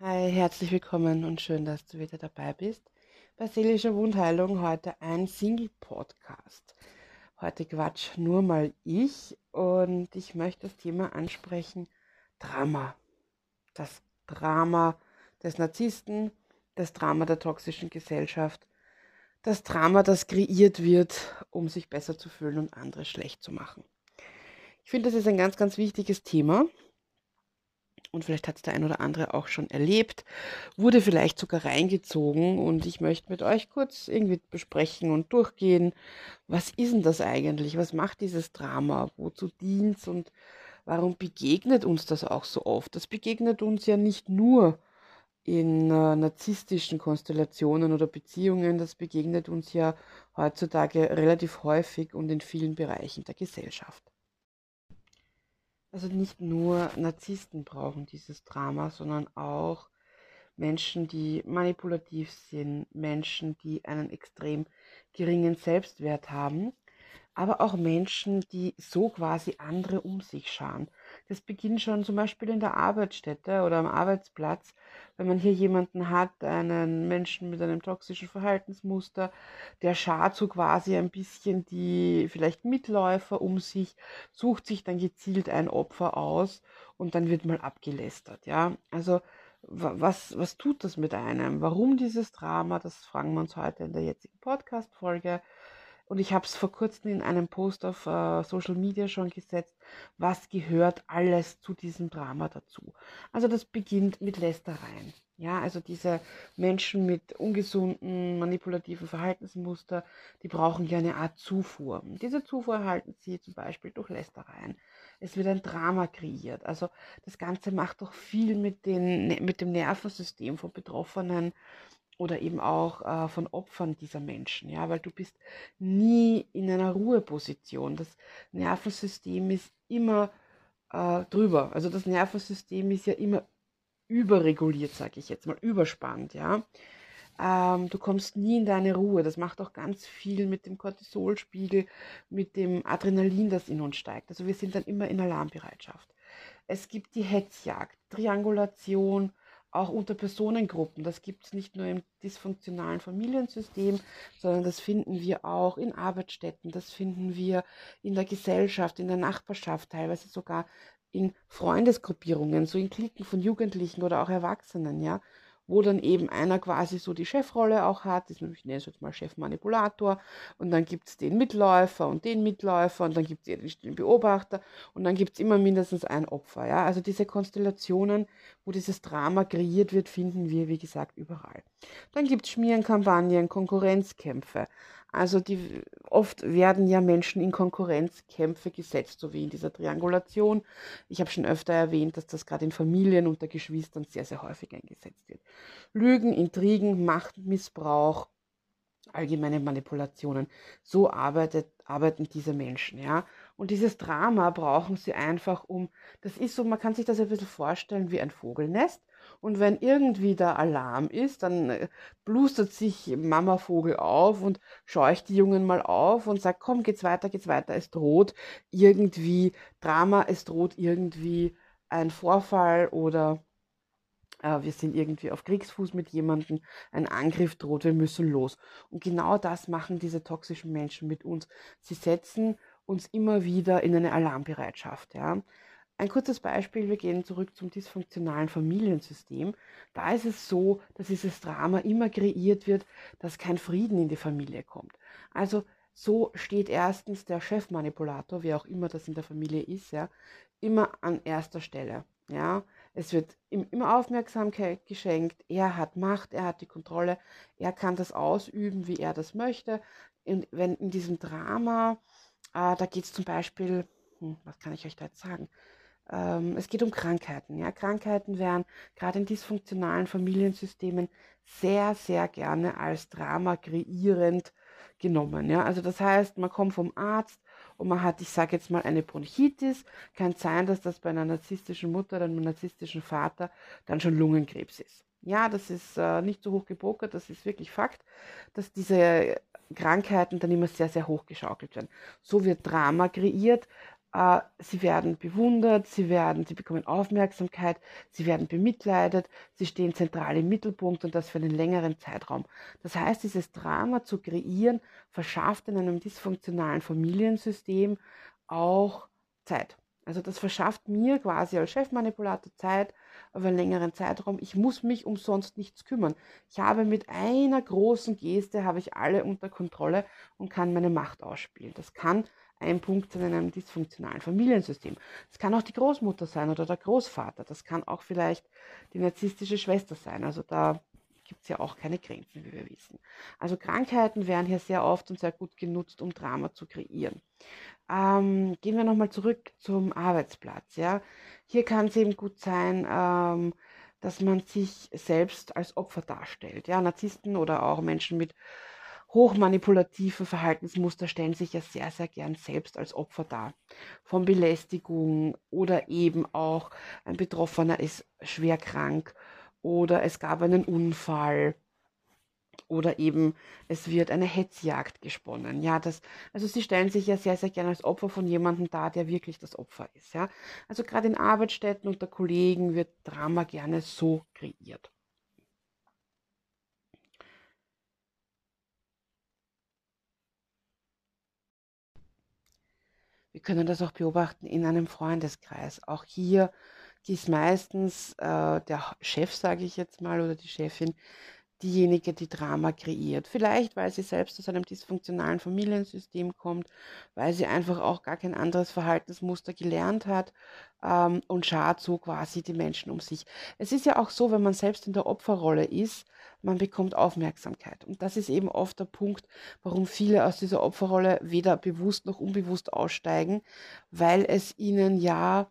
Hi, herzlich willkommen und schön, dass du wieder dabei bist. Bei Seelischer Wundheilung heute ein Single-Podcast. Heute quatsch nur mal ich und ich möchte das Thema ansprechen: Drama. Das Drama des Narzissten, das Drama der toxischen Gesellschaft, das Drama, das kreiert wird, um sich besser zu fühlen und andere schlecht zu machen. Ich finde, das ist ein ganz, ganz wichtiges Thema und vielleicht hat es der ein oder andere auch schon erlebt, wurde vielleicht sogar reingezogen und ich möchte mit euch kurz irgendwie besprechen und durchgehen, was ist denn das eigentlich, was macht dieses Drama, wozu dient es und warum begegnet uns das auch so oft? Das begegnet uns ja nicht nur in äh, narzisstischen Konstellationen oder Beziehungen, das begegnet uns ja heutzutage relativ häufig und in vielen Bereichen der Gesellschaft. Also nicht nur Narzissten brauchen dieses Drama, sondern auch Menschen, die manipulativ sind, Menschen, die einen extrem geringen Selbstwert haben aber auch Menschen, die so quasi andere um sich schauen. Das beginnt schon zum Beispiel in der Arbeitsstätte oder am Arbeitsplatz, wenn man hier jemanden hat, einen Menschen mit einem toxischen Verhaltensmuster, der schaut so quasi ein bisschen die vielleicht Mitläufer um sich, sucht sich dann gezielt ein Opfer aus und dann wird mal abgelästert, ja. Also was, was tut das mit einem? Warum dieses Drama? Das fragen wir uns heute in der jetzigen Podcast-Folge. Und ich habe es vor kurzem in einem Post auf äh, Social Media schon gesetzt, was gehört alles zu diesem Drama dazu. Also das beginnt mit Lästereien. Ja, also diese Menschen mit ungesunden, manipulativen Verhaltensmuster, die brauchen ja eine Art Zufuhr. Und diese Zufuhr erhalten sie zum Beispiel durch Lästereien. Es wird ein Drama kreiert. Also das Ganze macht doch viel mit, den, mit dem Nervensystem von Betroffenen oder eben auch äh, von Opfern dieser Menschen, ja, weil du bist nie in einer Ruheposition. Das Nervensystem ist immer äh, drüber. Also das Nervensystem ist ja immer überreguliert, sage ich jetzt mal, überspannt, ja. Ähm, du kommst nie in deine Ruhe. Das macht auch ganz viel mit dem Cortisolspiegel, mit dem Adrenalin, das in uns steigt. Also wir sind dann immer in Alarmbereitschaft. Es gibt die Hetzjagd, Triangulation, auch unter Personengruppen. Das gibt es nicht nur im dysfunktionalen Familiensystem, sondern das finden wir auch in Arbeitsstätten, das finden wir in der Gesellschaft, in der Nachbarschaft, teilweise sogar in Freundesgruppierungen, so in Klicken von Jugendlichen oder auch Erwachsenen, ja wo dann eben einer quasi so die Chefrolle auch hat, ich nenne es jetzt mal Chefmanipulator, und dann gibt es den Mitläufer und den Mitläufer und dann gibt es den Beobachter und dann gibt es immer mindestens ein Opfer. Ja? Also diese Konstellationen, wo dieses Drama kreiert wird, finden wir, wie gesagt, überall. Dann gibt es Schmierenkampagnen, Konkurrenzkämpfe. Also die, oft werden ja Menschen in Konkurrenzkämpfe gesetzt, so wie in dieser Triangulation. Ich habe schon öfter erwähnt, dass das gerade in Familien unter Geschwistern sehr, sehr häufig eingesetzt wird. Lügen, Intrigen, Machtmissbrauch, allgemeine Manipulationen. So arbeitet, arbeiten diese Menschen, ja. Und dieses Drama brauchen sie einfach um, das ist so, man kann sich das ein bisschen vorstellen wie ein Vogelnest. Und wenn irgendwie der Alarm ist, dann äh, blustert sich Mama Vogel auf und scheucht die Jungen mal auf und sagt, komm, geht's weiter, geht's weiter, es droht irgendwie Drama, es droht irgendwie ein Vorfall oder äh, wir sind irgendwie auf Kriegsfuß mit jemandem, ein Angriff droht, wir müssen los. Und genau das machen diese toxischen Menschen mit uns. Sie setzen uns immer wieder in eine Alarmbereitschaft. Ja. Ein kurzes Beispiel, wir gehen zurück zum dysfunktionalen Familiensystem. Da ist es so, dass dieses Drama immer kreiert wird, dass kein Frieden in die Familie kommt. Also so steht erstens der Chefmanipulator, wer auch immer das in der Familie ist, ja, immer an erster Stelle. Ja, es wird ihm immer Aufmerksamkeit geschenkt. Er hat Macht, er hat die Kontrolle, er kann das ausüben, wie er das möchte. Und wenn in diesem Drama, äh, da geht es zum Beispiel, hm, was kann ich euch da jetzt sagen? Ähm, es geht um Krankheiten. Ja? Krankheiten werden gerade in dysfunktionalen Familiensystemen sehr, sehr gerne als Drama kreierend genommen. Ja? Also das heißt, man kommt vom Arzt und man hat, ich sage jetzt mal, eine Bronchitis. Kann sein, dass das bei einer narzisstischen Mutter oder einem narzisstischen Vater dann schon Lungenkrebs ist. Ja, das ist äh, nicht so hoch gepokert, das ist wirklich Fakt, dass diese Krankheiten dann immer sehr, sehr hoch geschaukelt werden. So wird Drama kreiert, äh, sie werden bewundert, sie werden, sie bekommen Aufmerksamkeit, sie werden bemitleidet, sie stehen zentral im Mittelpunkt und das für einen längeren Zeitraum. Das heißt, dieses Drama zu kreieren, verschafft in einem dysfunktionalen Familiensystem auch Zeit. Also das verschafft mir quasi als Chefmanipulator Zeit über einen längeren Zeitraum. Ich muss mich umsonst nichts kümmern. Ich habe mit einer großen Geste habe ich alle unter Kontrolle und kann meine Macht ausspielen. Das kann ein Punkt in einem dysfunktionalen Familiensystem. Es kann auch die Großmutter sein oder der Großvater. Das kann auch vielleicht die narzisstische Schwester sein. Also da gibt es ja auch keine Grenzen, wie wir wissen. Also Krankheiten werden hier sehr oft und sehr gut genutzt, um Drama zu kreieren. Ähm, gehen wir nochmal zurück zum Arbeitsplatz. Ja? Hier kann es eben gut sein, ähm, dass man sich selbst als Opfer darstellt. Ja? Narzissten oder auch Menschen mit hochmanipulativen Verhaltensmuster stellen sich ja sehr, sehr gern selbst als Opfer dar. Von Belästigung oder eben auch ein Betroffener ist schwer krank oder es gab einen Unfall oder eben es wird eine Hetzjagd gesponnen. Ja, das, also sie stellen sich ja sehr, sehr gerne als Opfer von jemandem dar, der wirklich das Opfer ist. Ja, also gerade in Arbeitsstätten unter Kollegen wird Drama gerne so kreiert. Wir können das auch beobachten in einem Freundeskreis. Auch hier ist meistens äh, der Chef, sage ich jetzt mal, oder die Chefin, diejenige, die Drama kreiert. Vielleicht, weil sie selbst aus einem dysfunktionalen Familiensystem kommt, weil sie einfach auch gar kein anderes Verhaltensmuster gelernt hat ähm, und schart so quasi die Menschen um sich. Es ist ja auch so, wenn man selbst in der Opferrolle ist, man bekommt Aufmerksamkeit. Und das ist eben oft der Punkt, warum viele aus dieser Opferrolle weder bewusst noch unbewusst aussteigen, weil es ihnen ja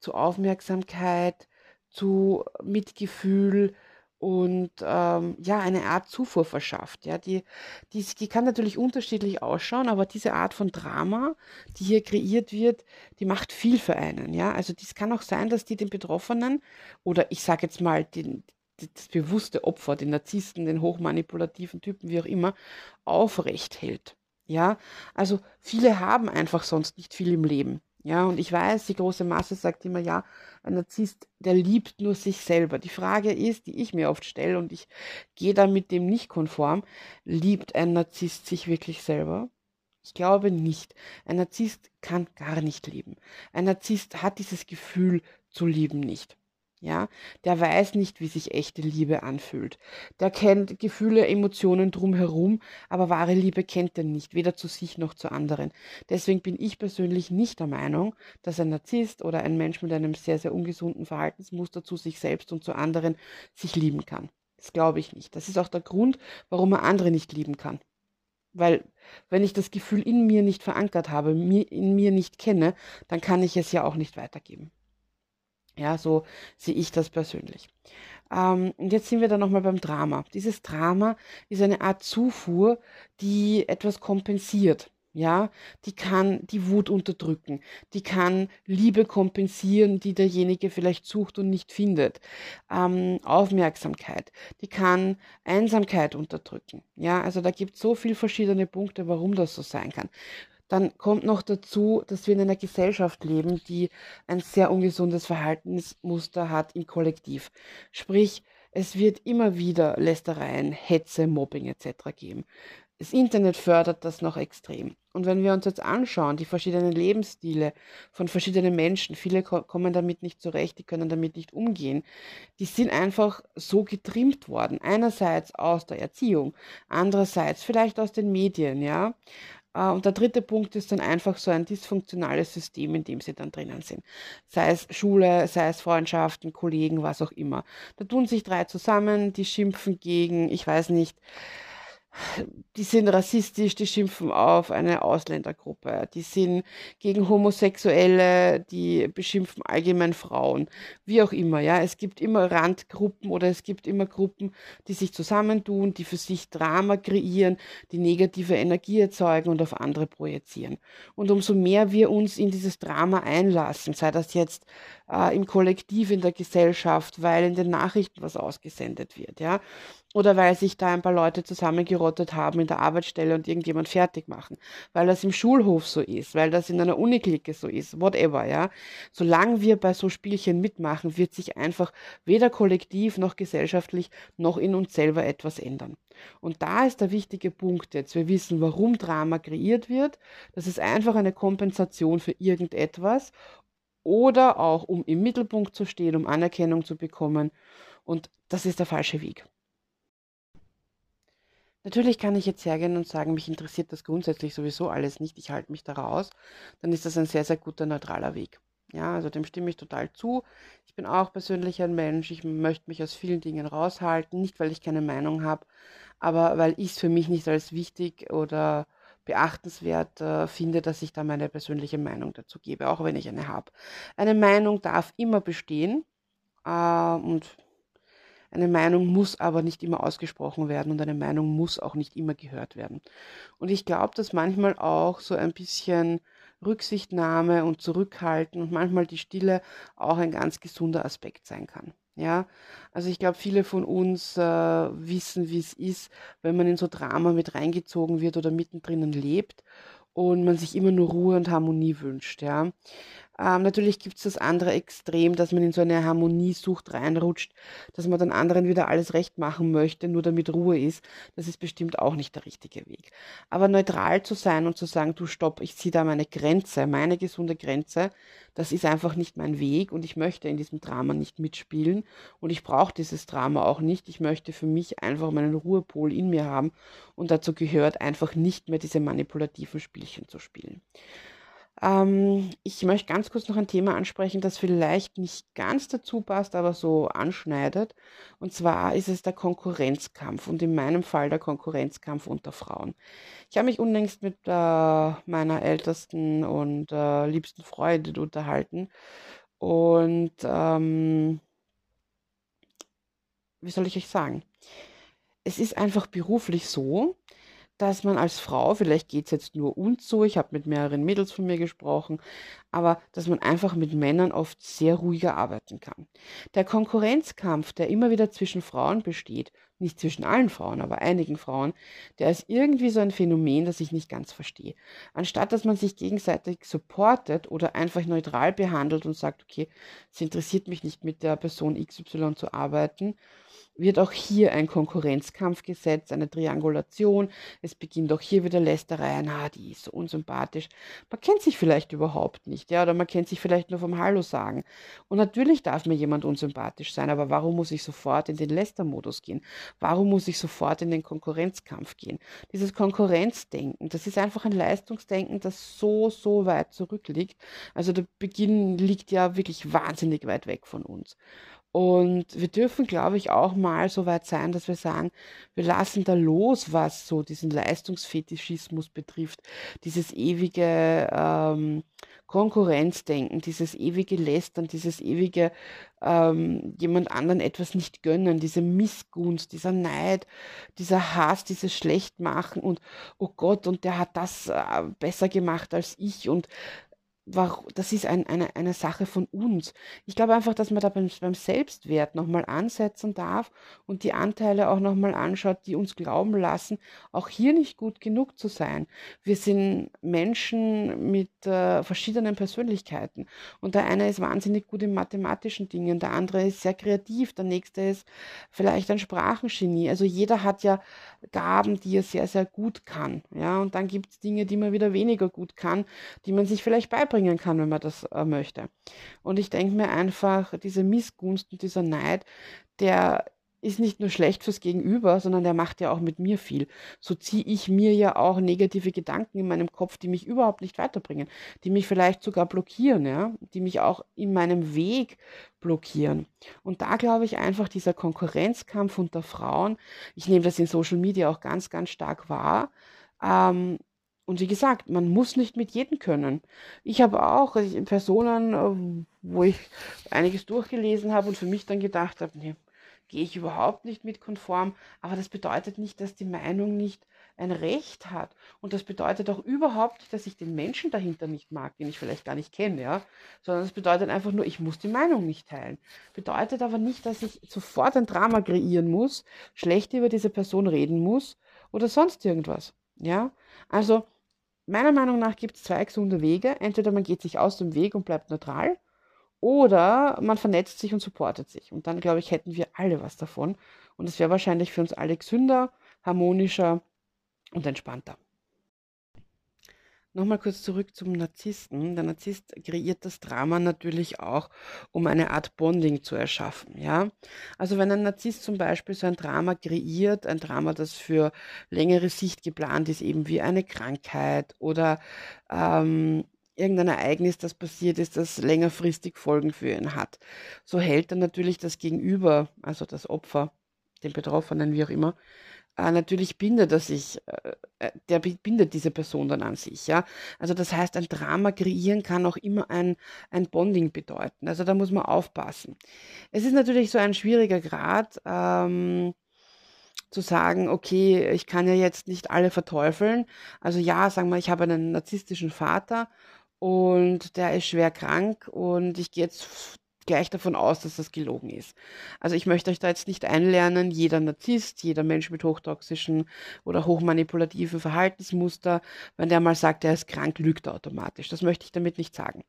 zu Aufmerksamkeit, zu Mitgefühl, und ähm, ja, eine Art Zufuhr verschafft. Ja, die, die, die kann natürlich unterschiedlich ausschauen, aber diese Art von Drama, die hier kreiert wird, die macht viel für einen. Ja, also dies kann auch sein, dass die den Betroffenen oder ich sage jetzt mal den, das bewusste Opfer, den Narzissten, den hochmanipulativen Typen, wie auch immer, aufrecht hält. Ja, also viele haben einfach sonst nicht viel im Leben. Ja, und ich weiß, die große Masse sagt immer, ja, ein Narzisst, der liebt nur sich selber. Die Frage ist, die ich mir oft stelle, und ich gehe da mit dem nicht konform, liebt ein Narzisst sich wirklich selber? Ich glaube nicht. Ein Narzisst kann gar nicht lieben. Ein Narzisst hat dieses Gefühl zu lieben nicht. Ja, der weiß nicht, wie sich echte Liebe anfühlt. Der kennt Gefühle, Emotionen drumherum, aber wahre Liebe kennt er nicht, weder zu sich noch zu anderen. Deswegen bin ich persönlich nicht der Meinung, dass ein Narzisst oder ein Mensch mit einem sehr, sehr ungesunden Verhaltensmuster zu sich selbst und zu anderen sich lieben kann. Das glaube ich nicht. Das ist auch der Grund, warum er andere nicht lieben kann. Weil, wenn ich das Gefühl in mir nicht verankert habe, in mir nicht kenne, dann kann ich es ja auch nicht weitergeben. Ja, so sehe ich das persönlich. Ähm, und jetzt sind wir dann nochmal beim Drama. Dieses Drama ist eine Art Zufuhr, die etwas kompensiert. Ja, die kann die Wut unterdrücken, die kann Liebe kompensieren, die derjenige vielleicht sucht und nicht findet. Ähm, Aufmerksamkeit, die kann Einsamkeit unterdrücken. Ja, also da gibt es so viele verschiedene Punkte, warum das so sein kann. Dann kommt noch dazu, dass wir in einer Gesellschaft leben, die ein sehr ungesundes Verhaltensmuster hat im Kollektiv. Sprich, es wird immer wieder Lästereien, Hetze, Mobbing etc. geben. Das Internet fördert das noch extrem. Und wenn wir uns jetzt anschauen, die verschiedenen Lebensstile von verschiedenen Menschen, viele kommen damit nicht zurecht, die können damit nicht umgehen, die sind einfach so getrimmt worden. Einerseits aus der Erziehung, andererseits vielleicht aus den Medien, ja. Äh, und der dritte Punkt ist dann einfach so ein dysfunktionales System, in dem sie dann drinnen sind. Sei es Schule, sei es Freundschaften, Kollegen, was auch immer. Da tun sich drei zusammen, die schimpfen gegen, ich weiß nicht, die sind rassistisch, die schimpfen auf eine Ausländergruppe, die sind gegen Homosexuelle, die beschimpfen allgemein Frauen, wie auch immer, ja. Es gibt immer Randgruppen oder es gibt immer Gruppen, die sich zusammentun, die für sich Drama kreieren, die negative Energie erzeugen und auf andere projizieren. Und umso mehr wir uns in dieses Drama einlassen, sei das jetzt äh, im Kollektiv in der Gesellschaft, weil in den Nachrichten was ausgesendet wird, ja. Oder weil sich da ein paar Leute zusammengerottet haben in der Arbeitsstelle und irgendjemand fertig machen. Weil das im Schulhof so ist, weil das in einer Uniklicke so ist, whatever, ja. Solange wir bei so Spielchen mitmachen, wird sich einfach weder kollektiv noch gesellschaftlich noch in uns selber etwas ändern. Und da ist der wichtige Punkt jetzt. Wir wissen, warum Drama kreiert wird. Das ist einfach eine Kompensation für irgendetwas oder auch um im Mittelpunkt zu stehen, um Anerkennung zu bekommen. Und das ist der falsche Weg. Natürlich kann ich jetzt hergehen und sagen, mich interessiert das grundsätzlich sowieso alles nicht, ich halte mich da raus. Dann ist das ein sehr, sehr guter neutraler Weg. Ja, also dem stimme ich total zu. Ich bin auch persönlich ein Mensch. Ich möchte mich aus vielen Dingen raushalten. Nicht, weil ich keine Meinung habe, aber weil ich es für mich nicht als wichtig oder beachtenswert äh, finde, dass ich da meine persönliche Meinung dazu gebe, auch wenn ich eine habe. Eine Meinung darf immer bestehen äh, und eine Meinung muss aber nicht immer ausgesprochen werden und eine Meinung muss auch nicht immer gehört werden. Und ich glaube, dass manchmal auch so ein bisschen Rücksichtnahme und Zurückhalten und manchmal die Stille auch ein ganz gesunder Aspekt sein kann. Ja, also ich glaube, viele von uns äh, wissen, wie es ist, wenn man in so Drama mit reingezogen wird oder mittendrin lebt und man sich immer nur Ruhe und Harmonie wünscht. Ja, ähm, natürlich gibt es das andere Extrem, dass man in so eine Harmoniesucht reinrutscht, dass man dann anderen wieder alles recht machen möchte, nur damit Ruhe ist. Das ist bestimmt auch nicht der richtige Weg. Aber neutral zu sein und zu sagen, du stopp, ich ziehe da meine Grenze, meine gesunde Grenze, das ist einfach nicht mein Weg und ich möchte in diesem Drama nicht mitspielen und ich brauche dieses Drama auch nicht. Ich möchte für mich einfach meinen Ruhepol in mir haben und dazu gehört einfach nicht mehr diese manipulativen Spielchen zu spielen. Ähm, ich möchte ganz kurz noch ein Thema ansprechen, das vielleicht nicht ganz dazu passt, aber so anschneidet. Und zwar ist es der Konkurrenzkampf und in meinem Fall der Konkurrenzkampf unter Frauen. Ich habe mich unlängst mit äh, meiner ältesten und äh, liebsten Freundin unterhalten und ähm, wie soll ich euch sagen? Es ist einfach beruflich so, dass man als Frau, vielleicht geht es jetzt nur uns so, ich habe mit mehreren Mädels von mir gesprochen, aber dass man einfach mit Männern oft sehr ruhiger arbeiten kann. Der Konkurrenzkampf, der immer wieder zwischen Frauen besteht, nicht zwischen allen Frauen, aber einigen Frauen, der ist irgendwie so ein Phänomen, das ich nicht ganz verstehe. Anstatt dass man sich gegenseitig supportet oder einfach neutral behandelt und sagt, okay, es interessiert mich nicht mit der Person XY zu arbeiten, wird auch hier ein Konkurrenzkampf gesetzt, eine Triangulation. Es beginnt auch hier wieder Lästerei. Na, die ist so unsympathisch. Man kennt sich vielleicht überhaupt nicht, ja, oder man kennt sich vielleicht nur vom Hallo sagen. Und natürlich darf mir jemand unsympathisch sein, aber warum muss ich sofort in den Lästermodus gehen? Warum muss ich sofort in den Konkurrenzkampf gehen? Dieses Konkurrenzdenken, das ist einfach ein Leistungsdenken, das so, so weit zurückliegt. Also der Beginn liegt ja wirklich wahnsinnig weit weg von uns. Und wir dürfen, glaube ich, auch mal so weit sein, dass wir sagen, wir lassen da los, was so diesen Leistungsfetischismus betrifft, dieses ewige ähm, Konkurrenzdenken, dieses ewige Lästern, dieses ewige ähm, jemand anderen etwas nicht gönnen, diese Missgunst, dieser Neid, dieser Hass, dieses Schlechtmachen und oh Gott, und der hat das äh, besser gemacht als ich und das ist ein, eine, eine Sache von uns. Ich glaube einfach, dass man da beim, beim Selbstwert nochmal ansetzen darf und die Anteile auch nochmal anschaut, die uns glauben lassen, auch hier nicht gut genug zu sein. Wir sind Menschen mit äh, verschiedenen Persönlichkeiten und der eine ist wahnsinnig gut in mathematischen Dingen, der andere ist sehr kreativ, der nächste ist vielleicht ein Sprachengenie. Also jeder hat ja Gaben, die er sehr, sehr gut kann. Ja, und dann gibt es Dinge, die man wieder weniger gut kann, die man sich vielleicht beibringt bringen kann, wenn man das äh, möchte. Und ich denke mir einfach, diese Missgunst und dieser Neid, der ist nicht nur schlecht fürs Gegenüber, sondern der macht ja auch mit mir viel. So ziehe ich mir ja auch negative Gedanken in meinem Kopf, die mich überhaupt nicht weiterbringen, die mich vielleicht sogar blockieren, ja, die mich auch in meinem Weg blockieren. Und da glaube ich einfach dieser Konkurrenzkampf unter Frauen, ich nehme das in Social Media auch ganz, ganz stark wahr, ähm, und wie gesagt, man muss nicht mit jedem können. Ich habe auch also Personen, äh, wo ich einiges durchgelesen habe und für mich dann gedacht habe, nee, gehe ich überhaupt nicht mit konform. Aber das bedeutet nicht, dass die Meinung nicht ein Recht hat. Und das bedeutet auch überhaupt nicht, dass ich den Menschen dahinter nicht mag, den ich vielleicht gar nicht kenne, ja. Sondern es bedeutet einfach nur, ich muss die Meinung nicht teilen. Bedeutet aber nicht, dass ich sofort ein Drama kreieren muss, schlecht über diese Person reden muss oder sonst irgendwas. Ja. Also, meiner Meinung nach gibt es zwei gesunde Wege. Entweder man geht sich aus dem Weg und bleibt neutral oder man vernetzt sich und supportet sich. Und dann, glaube ich, hätten wir alle was davon. Und es wäre wahrscheinlich für uns alle gesünder, harmonischer und entspannter. Nochmal kurz zurück zum Narzissten. Der Narzisst kreiert das Drama natürlich auch, um eine Art Bonding zu erschaffen. Ja? Also wenn ein Narzisst zum Beispiel so ein Drama kreiert, ein Drama, das für längere Sicht geplant ist, eben wie eine Krankheit oder ähm, irgendein Ereignis, das passiert ist, das längerfristig Folgen für ihn hat. So hält er natürlich das Gegenüber, also das Opfer, den Betroffenen, wie auch immer, äh, natürlich bindet er sich, äh, äh, der bindet diese Person dann an sich, ja. Also das heißt, ein Drama kreieren kann auch immer ein, ein Bonding bedeuten. Also da muss man aufpassen. Es ist natürlich so ein schwieriger Grad, ähm, zu sagen, okay, ich kann ja jetzt nicht alle verteufeln. Also ja, sagen wir, ich habe einen narzisstischen Vater und der ist schwer krank und ich gehe jetzt gleich davon aus, dass das gelogen ist. Also ich möchte euch da jetzt nicht einlernen, jeder Narzisst, jeder Mensch mit hochtoxischen oder hochmanipulativen Verhaltensmuster, wenn der mal sagt, er ist krank, lügt er automatisch. Das möchte ich damit nicht sagen.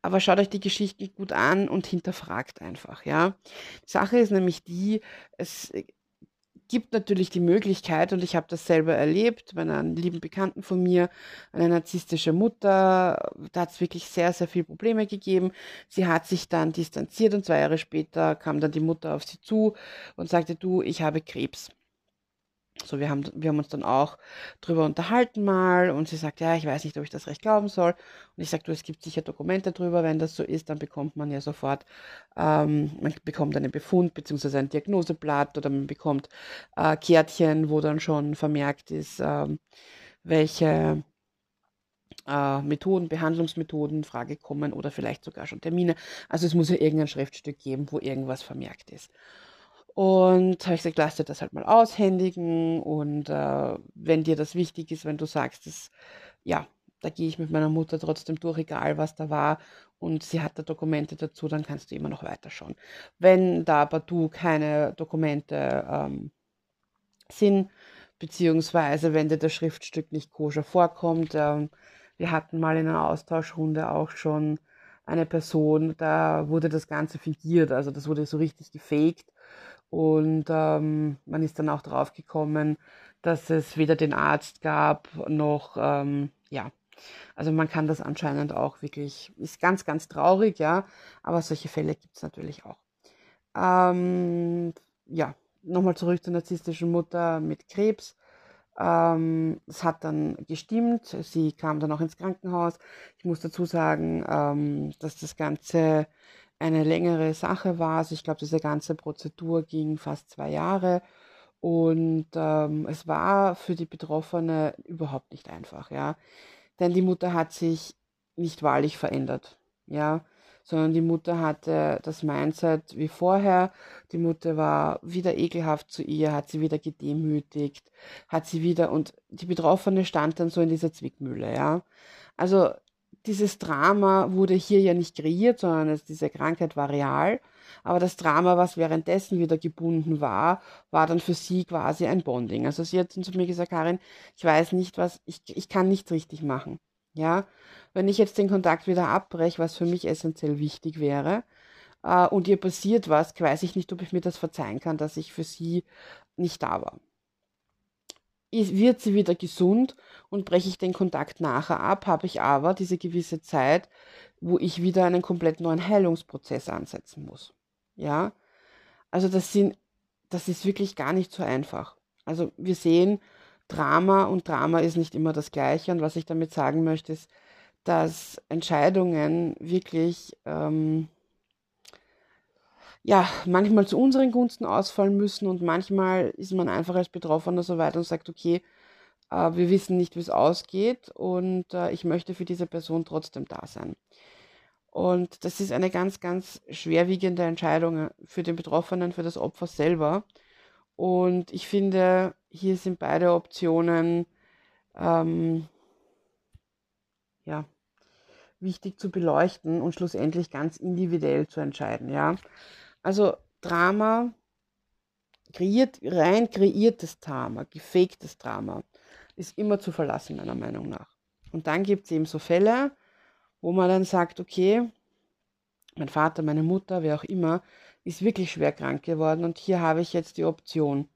Aber schaut euch die Geschichten gut an und hinterfragt einfach, ja. Die Sache ist nämlich die, es gibt natürlich die Möglichkeit, und ich habe das selber erlebt, bei einer lieben Bekannten von mir, eine narzisstische Mutter, da hat es wirklich sehr, sehr viele Probleme gegeben. Sie hat sich dann distanziert und zwei Jahre später kam dann die Mutter auf sie zu und sagte, du, ich habe Krebs. So, wir haben, wir haben uns dann auch drüber unterhalten mal und sie sagt, ja, ich weiß nicht, ob ich das recht glauben soll. Und ich sage, du, es gibt sicher Dokumente drüber, wenn das so ist, dann bekommt man ja sofort, ähm, man bekommt einen Befund bzw. ein Diagnoseblatt oder man bekommt äh, Kärtchen, wo dann schon vermerkt ist, ähm, welche äh, Methoden, Behandlungsmethoden in Frage kommen oder vielleicht sogar schon Termine. Also es muss ja irgendein Schriftstück geben, wo irgendwas vermerkt ist. Und habe ich gesagt, lass dir das halt mal aushändigen. Und äh, wenn dir das wichtig ist, wenn du sagst, das, ja, da gehe ich mit meiner Mutter trotzdem durch, egal was da war. Und sie hat da Dokumente dazu, dann kannst du immer noch weiterschauen. Wenn da aber du keine Dokumente ähm, sind, beziehungsweise wenn dir das Schriftstück nicht koscher vorkommt, ähm, wir hatten mal in einer Austauschrunde auch schon eine Person, da wurde das Ganze fingiert, also das wurde so richtig gefaked und ähm, man ist dann auch drauf gekommen, dass es weder den Arzt gab noch, ähm, ja, also man kann das anscheinend auch wirklich, ist ganz, ganz traurig, ja, aber solche Fälle gibt es natürlich auch. Ähm, ja, nochmal zurück zur narzisstischen Mutter mit Krebs. Ähm, es hat dann gestimmt, sie kam dann auch ins Krankenhaus. Ich muss dazu sagen, ähm, dass das Ganze eine längere Sache war. Also ich glaube, diese ganze Prozedur ging fast zwei Jahre und ähm, es war für die Betroffene überhaupt nicht einfach, ja. Denn die Mutter hat sich nicht wahrlich verändert, ja, sondern die Mutter hatte das Mindset wie vorher. Die Mutter war wieder ekelhaft zu ihr, hat sie wieder gedemütigt, hat sie wieder und die Betroffene stand dann so in dieser Zwickmühle, ja. Also dieses Drama wurde hier ja nicht kreiert, sondern es, diese Krankheit war real. Aber das Drama, was währenddessen wieder gebunden war, war dann für sie quasi ein Bonding. Also sie hat zu mir gesagt, Karin, ich weiß nicht, was, ich, ich kann nichts richtig machen. Ja, wenn ich jetzt den Kontakt wieder abbreche, was für mich essentiell wichtig wäre, äh, und ihr passiert was, weiß ich nicht, ob ich mir das verzeihen kann, dass ich für sie nicht da war wird sie wieder gesund und breche ich den Kontakt nachher ab, habe ich aber diese gewisse Zeit, wo ich wieder einen komplett neuen Heilungsprozess ansetzen muss. Ja, also das sind, das ist wirklich gar nicht so einfach. Also wir sehen Drama und Drama ist nicht immer das Gleiche und was ich damit sagen möchte ist, dass Entscheidungen wirklich ähm, ja, manchmal zu unseren Gunsten ausfallen müssen und manchmal ist man einfach als Betroffener so weit und sagt, okay, äh, wir wissen nicht, wie es ausgeht und äh, ich möchte für diese Person trotzdem da sein. Und das ist eine ganz, ganz schwerwiegende Entscheidung für den Betroffenen, für das Opfer selber. Und ich finde, hier sind beide Optionen ähm, ja, wichtig zu beleuchten und schlussendlich ganz individuell zu entscheiden. Ja? Also Drama, kreiert, rein kreiertes Drama, gefaktes Drama, ist immer zu verlassen, meiner Meinung nach. Und dann gibt es eben so Fälle, wo man dann sagt, okay, mein Vater, meine Mutter, wer auch immer, ist wirklich schwer krank geworden und hier habe ich jetzt die Option.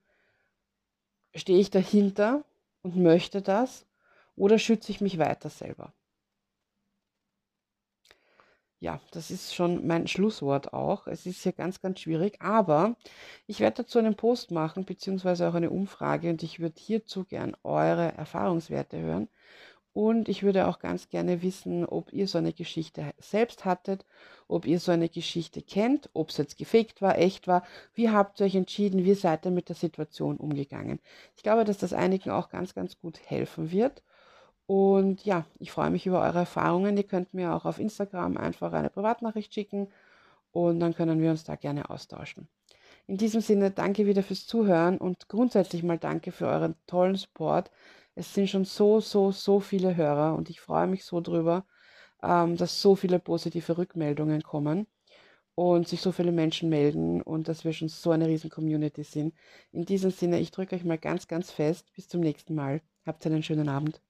Stehe ich dahinter und möchte das oder schütze ich mich weiter selber? Ja, das ist schon mein Schlusswort auch. Es ist hier ganz, ganz schwierig, aber ich werde dazu einen Post machen, beziehungsweise auch eine Umfrage und ich würde hierzu gern eure Erfahrungswerte hören. Und ich würde auch ganz gerne wissen, ob ihr so eine Geschichte selbst hattet, ob ihr so eine Geschichte kennt, ob es jetzt gefaked war, echt war. Wie habt ihr euch entschieden? Wie seid ihr mit der Situation umgegangen? Ich glaube, dass das einigen auch ganz, ganz gut helfen wird. Und ja, ich freue mich über eure Erfahrungen. Ihr könnt mir auch auf Instagram einfach eine Privatnachricht schicken und dann können wir uns da gerne austauschen. In diesem Sinne, danke wieder fürs Zuhören und grundsätzlich mal danke für euren tollen Support. Es sind schon so, so, so viele Hörer und ich freue mich so drüber, ähm, dass so viele positive Rückmeldungen kommen und sich so viele Menschen melden und dass wir schon so eine riesen Community sind. In diesem Sinne, ich drücke euch mal ganz, ganz fest. Bis zum nächsten Mal. Habt einen schönen Abend.